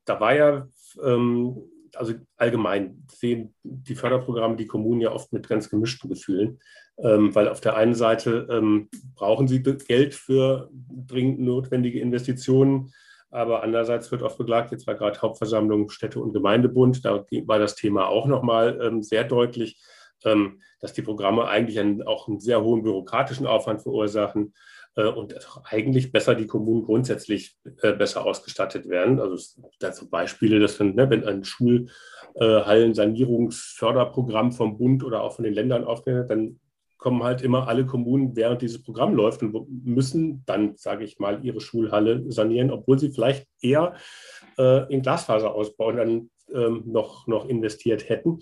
da war ja ähm, also allgemein sehen die Förderprogramme die Kommunen ja oft mit ganz gemischten Gefühlen, ähm, weil auf der einen Seite ähm, brauchen sie Geld für dringend notwendige Investitionen, aber andererseits wird oft beklagt, jetzt war gerade Hauptversammlung Städte- und Gemeindebund, da war das Thema auch nochmal ähm, sehr deutlich, ähm, dass die Programme eigentlich einen, auch einen sehr hohen bürokratischen Aufwand verursachen und eigentlich besser die Kommunen grundsätzlich äh, besser ausgestattet werden. Also da sind Beispiele, dass dann, ne, wenn ein Schulhallensanierungsförderprogramm vom Bund oder auch von den Ländern aufgenommen dann kommen halt immer alle Kommunen, während dieses Programm läuft und müssen dann, sage ich mal, ihre Schulhalle sanieren, obwohl sie vielleicht eher äh, in Glasfaserausbau dann ähm, noch, noch investiert hätten.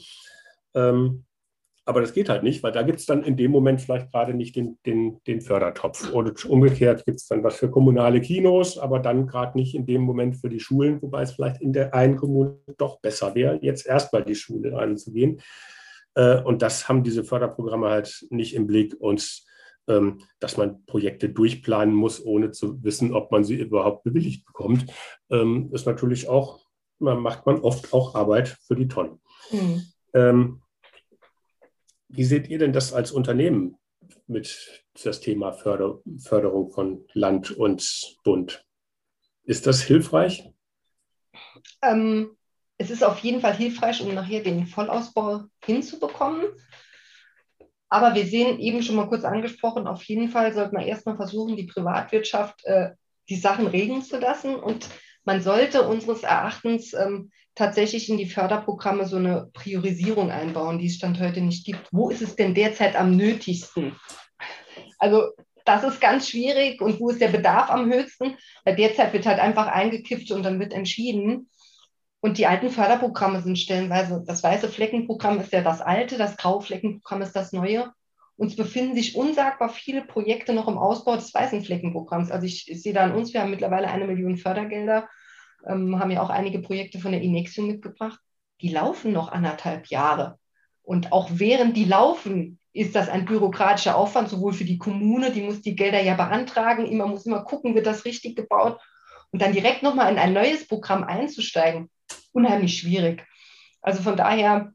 Ähm, aber das geht halt nicht, weil da gibt es dann in dem Moment vielleicht gerade nicht den, den, den Fördertopf. Und umgekehrt gibt es dann was für kommunale Kinos, aber dann gerade nicht in dem Moment für die Schulen, wobei es vielleicht in der einen Kommune doch besser wäre, jetzt erstmal die Schule anzugehen. Äh, und das haben diese Förderprogramme halt nicht im Blick. Und ähm, dass man Projekte durchplanen muss, ohne zu wissen, ob man sie überhaupt bewilligt bekommt, ähm, ist natürlich auch, man macht man oft auch Arbeit für die Tonnen. Mhm. Ähm, wie seht ihr denn das als Unternehmen mit das Thema Förder Förderung von Land und Bund? Ist das hilfreich? Ähm, es ist auf jeden Fall hilfreich, um nachher den Vollausbau hinzubekommen. Aber wir sehen eben schon mal kurz angesprochen, auf jeden Fall sollte man erstmal versuchen, die Privatwirtschaft äh, die Sachen regeln zu lassen. Und man sollte unseres Erachtens ähm, tatsächlich in die Förderprogramme so eine Priorisierung einbauen, die es Stand heute nicht gibt. Wo ist es denn derzeit am nötigsten? Also das ist ganz schwierig und wo ist der Bedarf am höchsten? Weil derzeit wird halt einfach eingekippt und dann wird entschieden. Und die alten Förderprogramme sind stellenweise, das weiße Fleckenprogramm ist ja das alte, das graue Fleckenprogramm ist das neue. Und es befinden sich unsagbar viele Projekte noch im Ausbau des weißen Fleckenprogramms. Also ich, sehe da an uns, wir haben mittlerweile eine Million Fördergelder, ähm, haben ja auch einige Projekte von der Inexio mitgebracht. Die laufen noch anderthalb Jahre. Und auch während die laufen, ist das ein bürokratischer Aufwand, sowohl für die Kommune, die muss die Gelder ja beantragen, immer muss immer gucken, wird das richtig gebaut. Und dann direkt nochmal in ein neues Programm einzusteigen, unheimlich schwierig. Also von daher,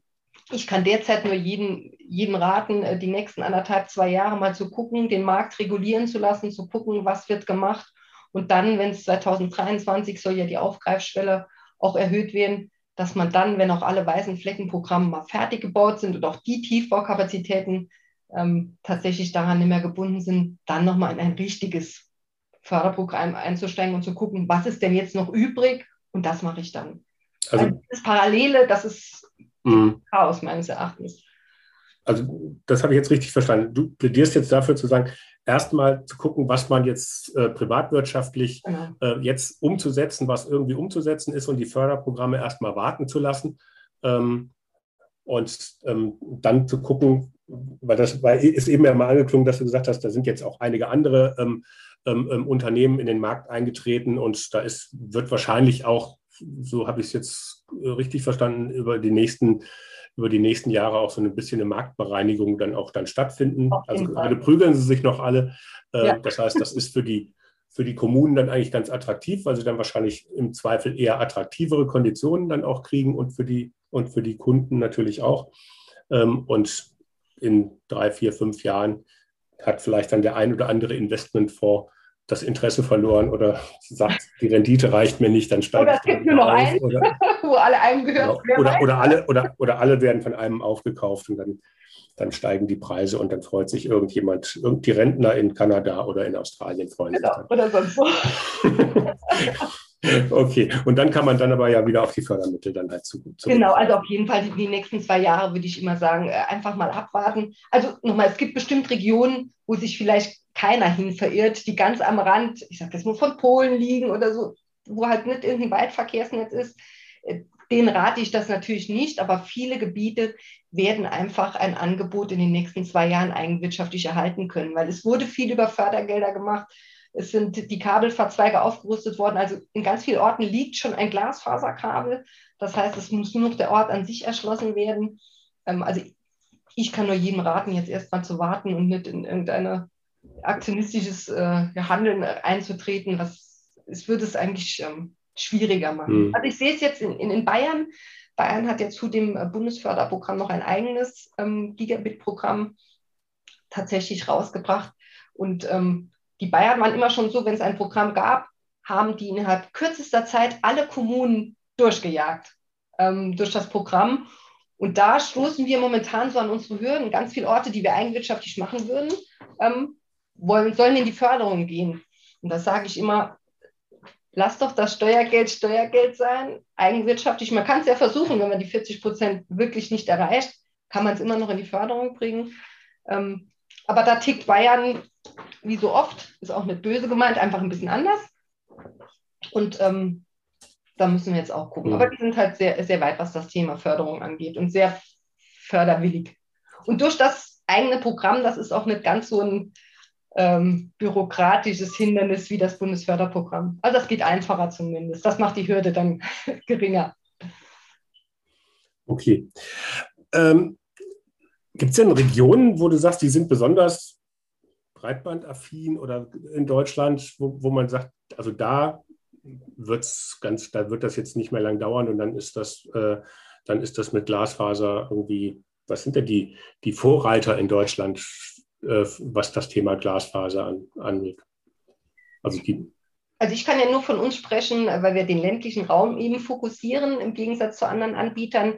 ich kann derzeit nur jeden, jedem raten, äh, die nächsten anderthalb, zwei Jahre mal zu gucken, den Markt regulieren zu lassen, zu gucken, was wird gemacht. Und dann, wenn es 2023 soll ja die Aufgreifschwelle auch erhöht werden, dass man dann, wenn auch alle weißen Fleckenprogramme mal fertig gebaut sind und auch die Tiefbaukapazitäten ähm, tatsächlich daran nicht mehr gebunden sind, dann nochmal in ein richtiges Förderprogramm einzusteigen und zu gucken, was ist denn jetzt noch übrig und das mache ich dann. Also, also das Parallele, das ist mhm. Chaos meines Erachtens. Also das habe ich jetzt richtig verstanden. Du plädierst jetzt dafür zu sagen, erstmal zu gucken, was man jetzt äh, privatwirtschaftlich genau. äh, jetzt umzusetzen, was irgendwie umzusetzen ist und die Förderprogramme erstmal warten zu lassen. Ähm, und ähm, dann zu gucken, weil das weil ist eben ja mal angeklungen, dass du gesagt hast, da sind jetzt auch einige andere ähm, ähm, ähm Unternehmen in den Markt eingetreten und da ist, wird wahrscheinlich auch so habe ich es jetzt äh, richtig verstanden, über die nächsten über die nächsten Jahre auch so ein bisschen eine Marktbereinigung dann auch dann stattfinden. Also gerade prügeln sie sich noch alle. Äh, ja. Das heißt, das ist für die, für die Kommunen dann eigentlich ganz attraktiv, weil sie dann wahrscheinlich im Zweifel eher attraktivere Konditionen dann auch kriegen und für die, und für die Kunden natürlich auch. Ähm, und in drei, vier, fünf Jahren hat vielleicht dann der ein oder andere Investmentfonds das Interesse verloren oder sagt, die Rendite reicht mir nicht, dann steigt Oder es gibt nur noch einen, oder, *laughs* wo alle einem gehören. Genau. Oder, oder, alle, oder, oder alle werden von einem aufgekauft und dann, dann steigen die Preise und dann freut sich irgendjemand, die Rentner in Kanada oder in Australien freuen genau, sich. Dann. Oder sonst wo. *laughs* Okay, und dann kann man dann aber ja wieder auf die Fördermittel dann halt zu. zu genau, also auf jeden Fall die, die, nächsten zwei Jahre würde ich immer sagen, äh, einfach mal abwarten. Also nochmal, es gibt bestimmt Regionen, wo sich vielleicht keiner hin verirrt, die ganz am Rand, ich sage das nur von Polen liegen oder so, wo halt nicht irgendein Weitverkehrsnetz ist. Äh, den rate ich das natürlich nicht, aber viele Gebiete werden einfach ein Angebot in den nächsten zwei Jahren eigenwirtschaftlich erhalten können, weil es wurde viel über Fördergelder gemacht. Es sind die Kabelverzweige aufgerüstet worden. Also in ganz vielen Orten liegt schon ein Glasfaserkabel. Das heißt, es muss nur noch der Ort an sich erschlossen werden. Ähm, also ich kann nur jedem raten, jetzt erstmal zu warten und nicht in irgendeine aktionistisches äh, Handeln einzutreten. Was, es würde es eigentlich ähm, schwieriger machen. Mhm. Also ich sehe es jetzt in, in, in, Bayern. Bayern hat ja zu dem äh, Bundesförderprogramm noch ein eigenes ähm, Gigabit-Programm tatsächlich rausgebracht. Und ähm, die Bayern waren immer schon so, wenn es ein Programm gab, haben die innerhalb kürzester Zeit alle Kommunen durchgejagt ähm, durch das Programm. Und da stoßen wir momentan so an unsere Hürden. Ganz viele Orte, die wir eigenwirtschaftlich machen würden, ähm, wollen, sollen in die Förderung gehen. Und da sage ich immer, lass doch das Steuergeld Steuergeld sein, eigenwirtschaftlich. Man kann es ja versuchen, wenn man die 40 Prozent wirklich nicht erreicht, kann man es immer noch in die Förderung bringen. Ähm, aber da tickt Bayern wie so oft, ist auch nicht böse gemeint, einfach ein bisschen anders. Und ähm, da müssen wir jetzt auch gucken. Aber die sind halt sehr, sehr weit, was das Thema Förderung angeht und sehr förderwillig. Und durch das eigene Programm, das ist auch nicht ganz so ein ähm, bürokratisches Hindernis wie das Bundesförderprogramm. Also das geht einfacher zumindest. Das macht die Hürde dann *laughs* geringer. Okay. Ähm, Gibt es denn Regionen, wo du sagst, die sind besonders breitbandaffin oder in Deutschland, wo, wo man sagt, also da wird's ganz, da wird das jetzt nicht mehr lang dauern und dann ist das, äh, dann ist das mit Glasfaser irgendwie, was sind denn die, die Vorreiter in Deutschland, äh, was das Thema Glasfaser an, angeht? Also die also ich kann ja nur von uns sprechen, weil wir den ländlichen Raum eben fokussieren, im Gegensatz zu anderen Anbietern.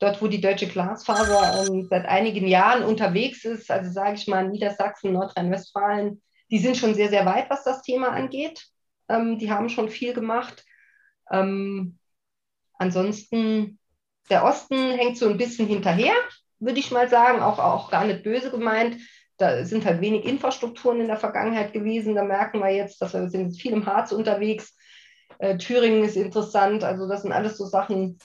Dort, wo die deutsche Glasfaser ähm, seit einigen Jahren unterwegs ist, also sage ich mal Niedersachsen, Nordrhein-Westfalen, die sind schon sehr, sehr weit, was das Thema angeht. Ähm, die haben schon viel gemacht. Ähm, ansonsten, der Osten hängt so ein bisschen hinterher, würde ich mal sagen, auch, auch gar nicht böse gemeint. Da sind halt wenig Infrastrukturen in der Vergangenheit gewesen. Da merken wir jetzt, dass wir sind viel im Harz unterwegs. Äh, Thüringen ist interessant. Also das sind alles so Sachen,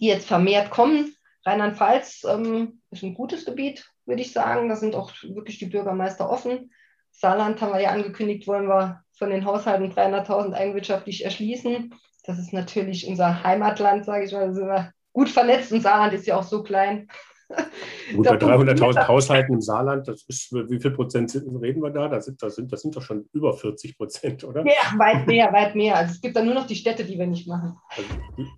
die jetzt vermehrt kommen. Rheinland-Pfalz ähm, ist ein gutes Gebiet, würde ich sagen. Da sind auch wirklich die Bürgermeister offen. Saarland haben wir ja angekündigt, wollen wir von den Haushalten 300.000 eigenwirtschaftlich erschließen. Das ist natürlich unser Heimatland, sage ich mal. Da sind wir gut vernetzt und Saarland ist ja auch so klein. Gut, bei 300.000 Haushalten im Saarland, das ist, wie viel Prozent reden wir da? Das sind, das, sind, das sind doch schon über 40 Prozent, oder? Ja, weit mehr, weit mehr. Also es gibt dann nur noch die Städte, die wir nicht machen.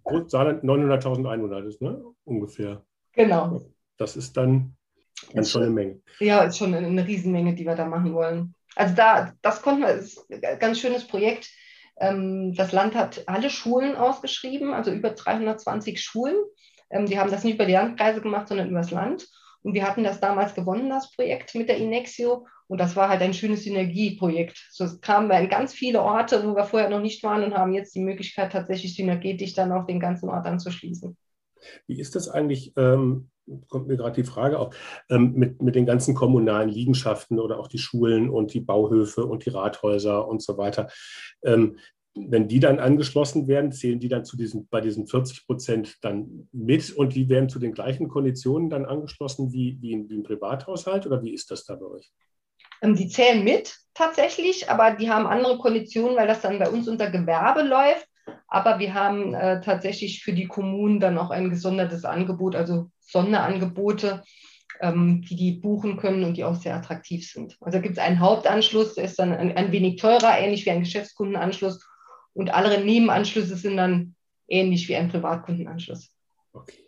Also Saarland 900.000 Einwohner ist, ne? Ungefähr. Genau. Das ist dann ganz schon eine Menge. Ja, ist schon eine, Riesenmenge, die wir da machen wollen. Also da, das konnten wir, das ist ein ganz schönes Projekt. Ähm, das Land hat alle Schulen ausgeschrieben, also über 320 Schulen. Ähm, die haben das nicht über die Landkreise gemacht, sondern über das Land. Und wir hatten das damals gewonnen, das Projekt mit der Inexio. Und das war halt ein schönes Synergieprojekt. So kamen wir in ganz viele Orte, wo wir vorher noch nicht waren und haben jetzt die Möglichkeit, tatsächlich synergetisch dann auch den ganzen Ort anzuschließen. Wie ist das eigentlich, ähm, kommt mir gerade die Frage auf, ähm, mit, mit den ganzen kommunalen Liegenschaften oder auch die Schulen und die Bauhöfe und die Rathäuser und so weiter? Ähm, wenn die dann angeschlossen werden, zählen die dann zu diesen, bei diesen 40 Prozent dann mit und die werden zu den gleichen Konditionen dann angeschlossen wie, wie, ein, wie ein Privathaushalt oder wie ist das da bei euch? Ähm, die zählen mit tatsächlich, aber die haben andere Konditionen, weil das dann bei uns unter Gewerbe läuft. Aber wir haben äh, tatsächlich für die Kommunen dann auch ein gesondertes Angebot, also Sonderangebote, ähm, die die buchen können und die auch sehr attraktiv sind. Also gibt es einen Hauptanschluss, der ist dann ein, ein wenig teurer, ähnlich wie ein Geschäftskundenanschluss und alle Nebenanschlüsse sind dann ähnlich wie ein Privatkundenanschluss. Okay.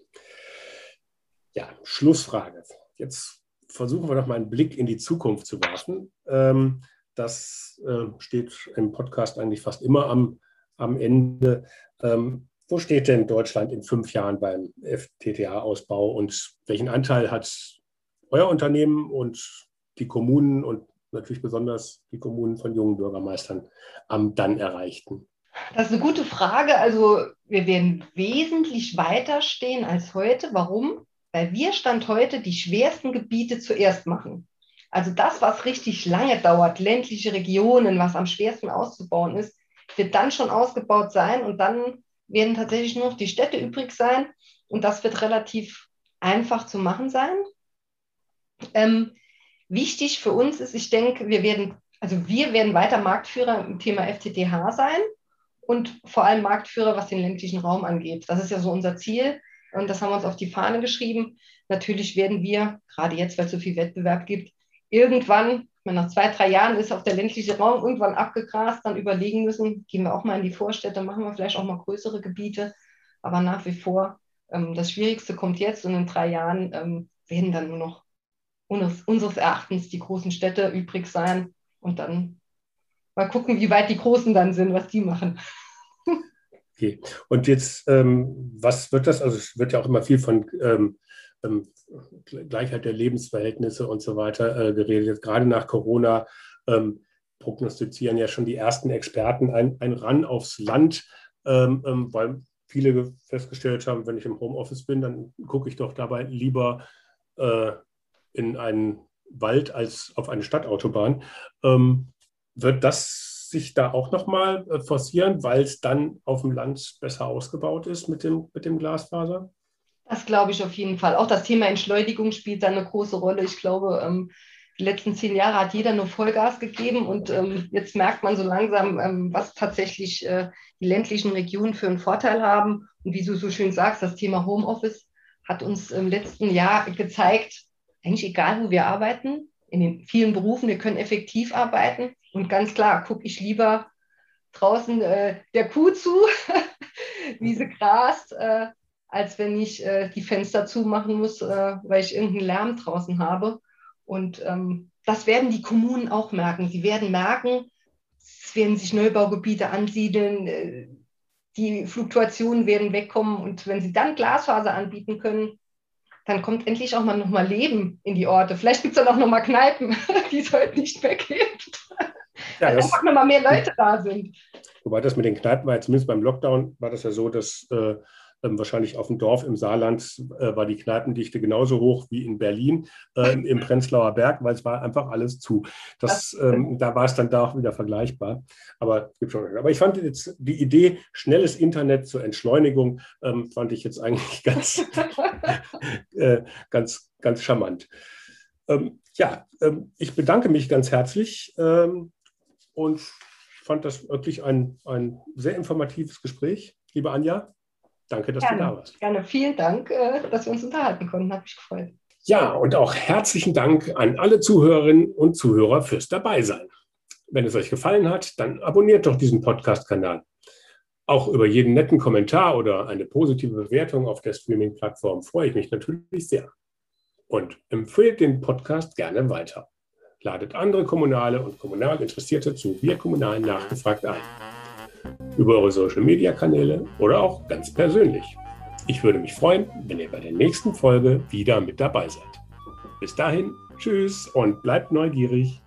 Ja, Schlussfrage. Jetzt versuchen wir noch mal einen Blick in die Zukunft zu werfen. Ähm, das äh, steht im Podcast eigentlich fast immer am, am Ende. Ähm, wo steht denn Deutschland in fünf Jahren beim FTTH-Ausbau und welchen Anteil hat euer Unternehmen und die Kommunen und natürlich besonders die Kommunen von jungen Bürgermeistern am dann Erreichten? Das ist eine gute Frage. Also wir werden wesentlich weiter stehen als heute. Warum? Weil wir Stand heute die schwersten Gebiete zuerst machen. Also das, was richtig lange dauert, ländliche Regionen, was am schwersten auszubauen ist, wird dann schon ausgebaut sein und dann werden tatsächlich nur noch die Städte übrig sein und das wird relativ einfach zu machen sein. Ähm, wichtig für uns ist, ich denke, wir werden, also wir werden weiter Marktführer im Thema FTTH sein und vor allem Marktführer, was den ländlichen Raum angeht. Das ist ja so unser Ziel und das haben wir uns auf die Fahne geschrieben. Natürlich werden wir, gerade jetzt, weil es so viel Wettbewerb gibt, irgendwann, nach zwei, drei Jahren ist auch der ländliche Raum irgendwann abgegrast, dann überlegen müssen, gehen wir auch mal in die Vorstädte, machen wir vielleicht auch mal größere Gebiete. Aber nach wie vor, ähm, das Schwierigste kommt jetzt und in drei Jahren ähm, werden dann nur noch unseres, unseres Erachtens die großen Städte übrig sein und dann mal gucken, wie weit die Großen dann sind, was die machen. Okay. Und jetzt, ähm, was wird das? Also es wird ja auch immer viel von ähm, ähm, Gleichheit der Lebensverhältnisse und so weiter äh, geredet. Jetzt gerade nach Corona ähm, prognostizieren ja schon die ersten Experten ein, ein Ran aufs Land, ähm, ähm, weil viele festgestellt haben, wenn ich im Homeoffice bin, dann gucke ich doch dabei lieber äh, in einen Wald als auf eine Stadtautobahn. Ähm, wird das sich da auch nochmal äh, forcieren, weil es dann auf dem Land besser ausgebaut ist mit dem, mit dem Glasfaser? Das glaube ich auf jeden Fall. Auch das Thema Entschleunigung spielt da eine große Rolle. Ich glaube, ähm, die letzten zehn Jahre hat jeder nur Vollgas gegeben und ähm, jetzt merkt man so langsam, ähm, was tatsächlich äh, die ländlichen Regionen für einen Vorteil haben. Und wie du so schön sagst, das Thema Homeoffice hat uns im letzten Jahr gezeigt, eigentlich egal, wo wir arbeiten, in den vielen Berufen, wir können effektiv arbeiten. Und ganz klar, gucke ich lieber draußen äh, der Kuh zu, *laughs* wie sie grast, äh, als wenn ich äh, die Fenster zumachen muss, äh, weil ich irgendeinen Lärm draußen habe. Und ähm, das werden die Kommunen auch merken. Sie werden merken, es werden sich Neubaugebiete ansiedeln, äh, die Fluktuationen werden wegkommen. Und wenn sie dann Glasfaser anbieten können, dann kommt endlich auch mal nochmal Leben in die Orte. Vielleicht gibt es dann auch nochmal Kneipen, *laughs* die es heute nicht mehr gibt. Ja, dass einfach nochmal mehr Leute *laughs* da sind. Wobei das mit den Kneipen war, zumindest beim Lockdown, war das ja so, dass äh, wahrscheinlich auf dem Dorf im Saarland äh, war die Kneipendichte genauso hoch wie in Berlin äh, im Prenzlauer Berg, weil es war einfach alles zu. Das, ähm, da war es dann da auch wieder vergleichbar. Aber, gibt schon, aber ich fand jetzt die Idee, schnelles Internet zur Entschleunigung, ähm, fand ich jetzt eigentlich *laughs* ganz, *laughs* äh, ganz, ganz charmant. Ähm, ja, ähm, ich bedanke mich ganz herzlich ähm, und fand das wirklich ein, ein sehr informatives Gespräch, liebe Anja. Danke, dass gerne, du da warst. Gerne, vielen Dank, äh, dass wir uns unterhalten konnten. Hat mich gefreut. Ja, und auch herzlichen Dank an alle Zuhörerinnen und Zuhörer fürs Dabeisein. Wenn es euch gefallen hat, dann abonniert doch diesen Podcast-Kanal. Auch über jeden netten Kommentar oder eine positive Bewertung auf der Streaming-Plattform freue ich mich natürlich sehr. Und empfehlt den Podcast gerne weiter. Ladet andere Kommunale und kommunal Interessierte zu Wir Kommunalen nachgefragt ein über eure Social-Media-Kanäle oder auch ganz persönlich. Ich würde mich freuen, wenn ihr bei der nächsten Folge wieder mit dabei seid. Bis dahin, tschüss und bleibt neugierig.